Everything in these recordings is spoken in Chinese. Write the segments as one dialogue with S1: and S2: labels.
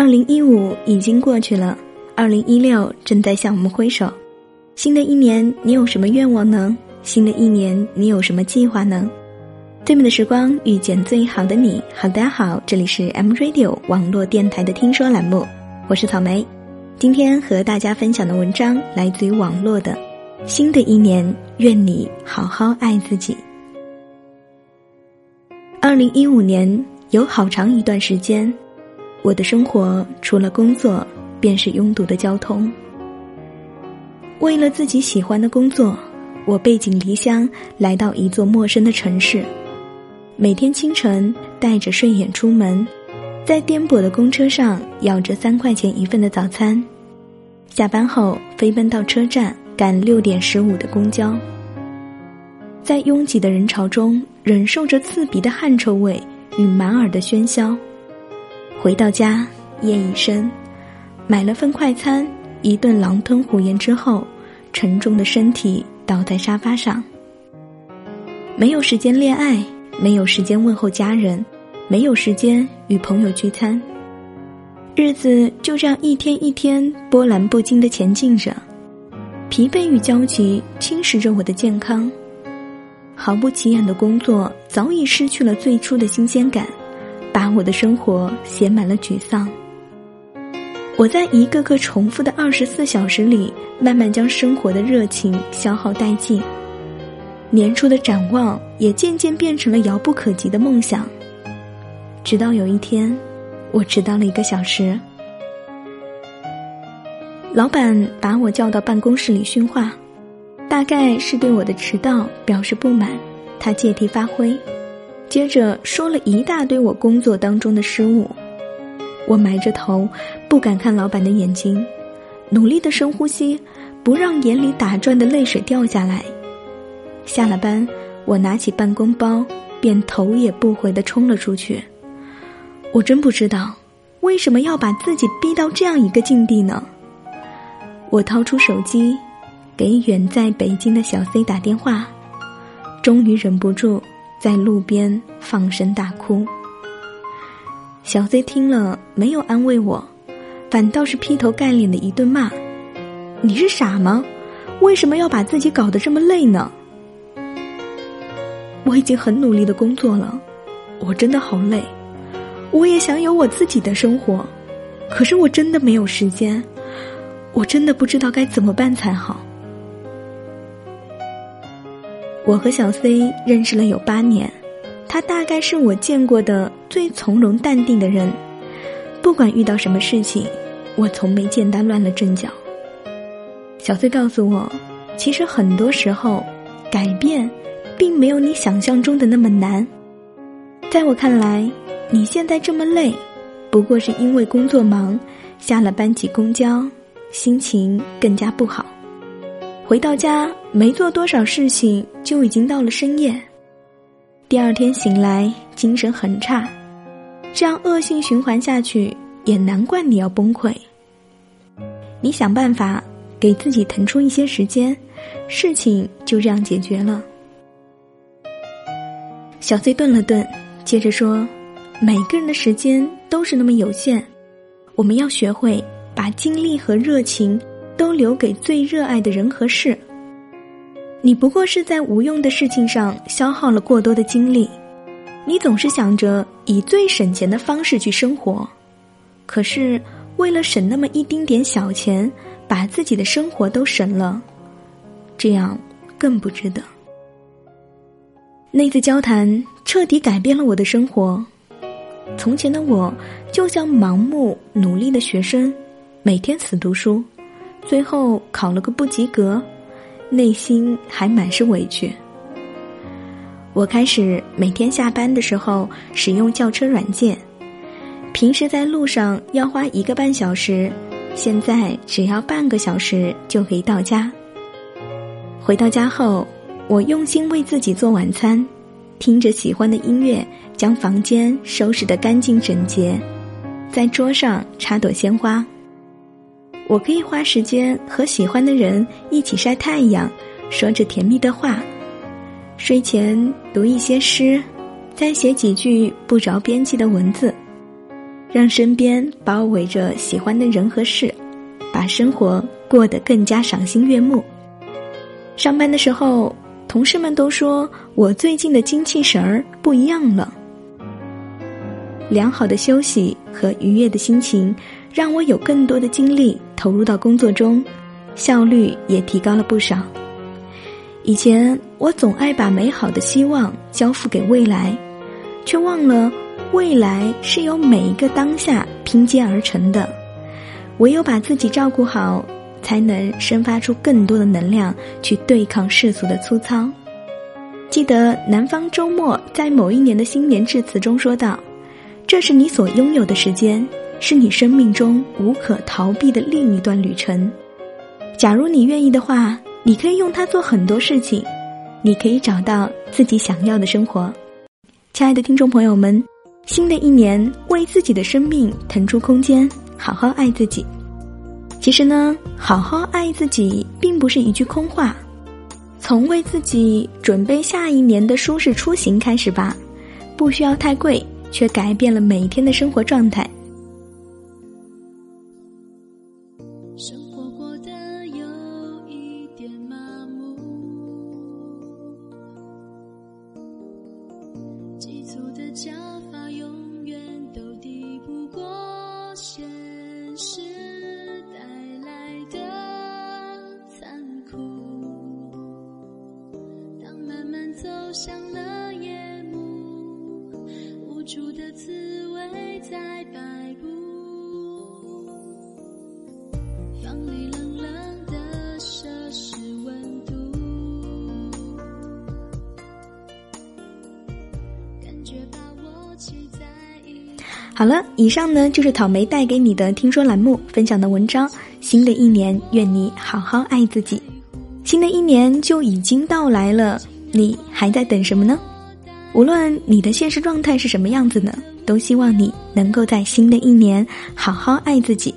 S1: 二零一五已经过去了，二零一六正在向我们挥手。新的一年，你有什么愿望呢？新的一年，你有什么计划呢？最美的时光遇见最好的你。好，大家好，这里是 M Radio 网络电台的听说栏目，我是草莓。今天和大家分享的文章来自于网络的。新的一年，愿你好好爱自己。二零一五年有好长一段时间。我的生活除了工作，便是拥堵的交通。为了自己喜欢的工作，我背井离乡来到一座陌生的城市。每天清晨带着睡眼出门，在颠簸的公车上咬着三块钱一份的早餐，下班后飞奔到车站赶六点十五的公交，在拥挤的人潮中忍受着刺鼻的汗臭味与满耳的喧嚣。回到家，夜已深，买了份快餐，一顿狼吞虎咽之后，沉重的身体倒在沙发上。没有时间恋爱，没有时间问候家人，没有时间与朋友聚餐，日子就这样一天一天波澜不惊的前进着，疲惫与焦急侵蚀着我的健康，毫不起眼的工作早已失去了最初的新鲜感。把我的生活写满了沮丧。我在一个个重复的二十四小时里，慢慢将生活的热情消耗殆尽。年初的展望也渐渐变成了遥不可及的梦想。直到有一天，我迟到了一个小时，老板把我叫到办公室里训话，大概是对我的迟到表示不满，他借题发挥。接着说了一大堆我工作当中的失误，我埋着头，不敢看老板的眼睛，努力的深呼吸，不让眼里打转的泪水掉下来。下了班，我拿起办公包，便头也不回的冲了出去。我真不知道，为什么要把自己逼到这样一个境地呢？我掏出手机，给远在北京的小 C 打电话，终于忍不住。在路边放声大哭，小 Z 听了没有安慰我，反倒是劈头盖脸的一顿骂：“你是傻吗？为什么要把自己搞得这么累呢？”我已经很努力的工作了，我真的好累，我也想有我自己的生活，可是我真的没有时间，我真的不知道该怎么办才好。我和小 C 认识了有八年，他大概是我见过的最从容淡定的人。不管遇到什么事情，我从没见他乱了阵脚。小 C 告诉我，其实很多时候，改变并没有你想象中的那么难。在我看来，你现在这么累，不过是因为工作忙，下了班挤公交，心情更加不好。回到家没做多少事情，就已经到了深夜。第二天醒来精神很差，这样恶性循环下去，也难怪你要崩溃。你想办法给自己腾出一些时间，事情就这样解决了。小 C 顿了顿，接着说：“每个人的时间都是那么有限，我们要学会把精力和热情。”都留给最热爱的人和事。你不过是在无用的事情上消耗了过多的精力，你总是想着以最省钱的方式去生活，可是为了省那么一丁点小钱，把自己的生活都省了，这样更不值得。那次交谈彻底改变了我的生活。从前的我就像盲目努力的学生，每天死读书。最后考了个不及格，内心还满是委屈。我开始每天下班的时候使用叫车软件，平时在路上要花一个半小时，现在只要半个小时就可以到家。回到家后，我用心为自己做晚餐，听着喜欢的音乐，将房间收拾得干净整洁，在桌上插朵鲜花。我可以花时间和喜欢的人一起晒太阳，说着甜蜜的话，睡前读一些诗，再写几句不着边际的文字。让身边包围着喜欢的人和事，把生活过得更加赏心悦目。上班的时候，同事们都说我最近的精气神儿不一样了。良好的休息和愉悦的心情，让我有更多的精力投入到工作中，效率也提高了不少。以前我总爱把美好的希望交付给未来，却忘了未来是由每一个当下拼接而成的。唯有把自己照顾好，才能生发出更多的能量去对抗世俗的粗糙。记得南方周末在某一年的新年致辞中说道。这是你所拥有的时间，是你生命中无可逃避的另一段旅程。假如你愿意的话，你可以用它做很多事情，你可以找到自己想要的生活。亲爱的听众朋友们，新的一年为自己的生命腾出空间，好好爱自己。其实呢，好好爱自己并不是一句空话，从为自己准备下一年的舒适出行开始吧，不需要太贵。却改变了每一天的生活状态。
S2: 假发用
S1: 好了，以上呢就是草莓带给你的听说栏目分享的文章。新的一年，愿你好好爱自己。新的一年就已经到来了，你还在等什么呢？无论你的现实状态是什么样子呢，都希望你能够在新的一年好好爱自己。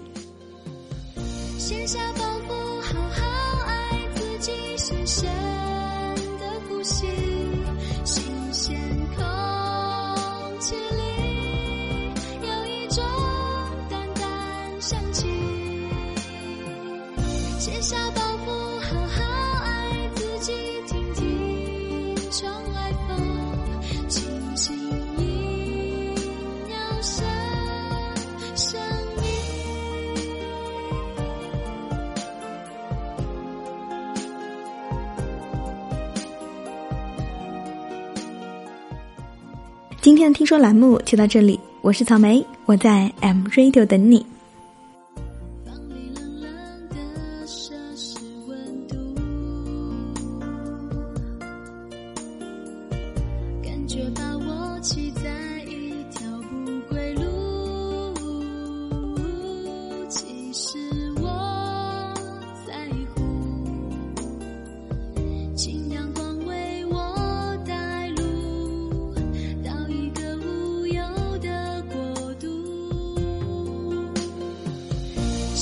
S2: 卸下包袱，好好爱自己，深深的呼吸，
S1: 今天的听说栏目就到这里，我是草莓，我在 M Radio 等你。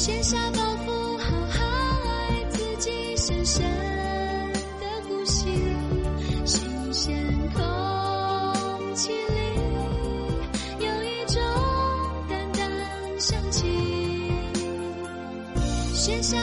S2: 卸下包袱，好好爱自己，深深的呼吸，新鲜空气里有一种淡淡香气。卸下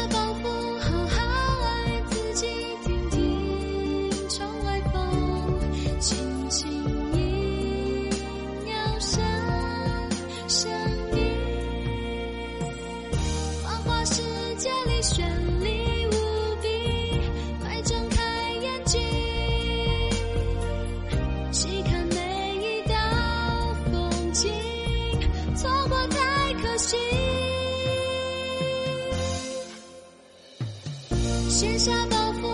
S2: 卸下包袱，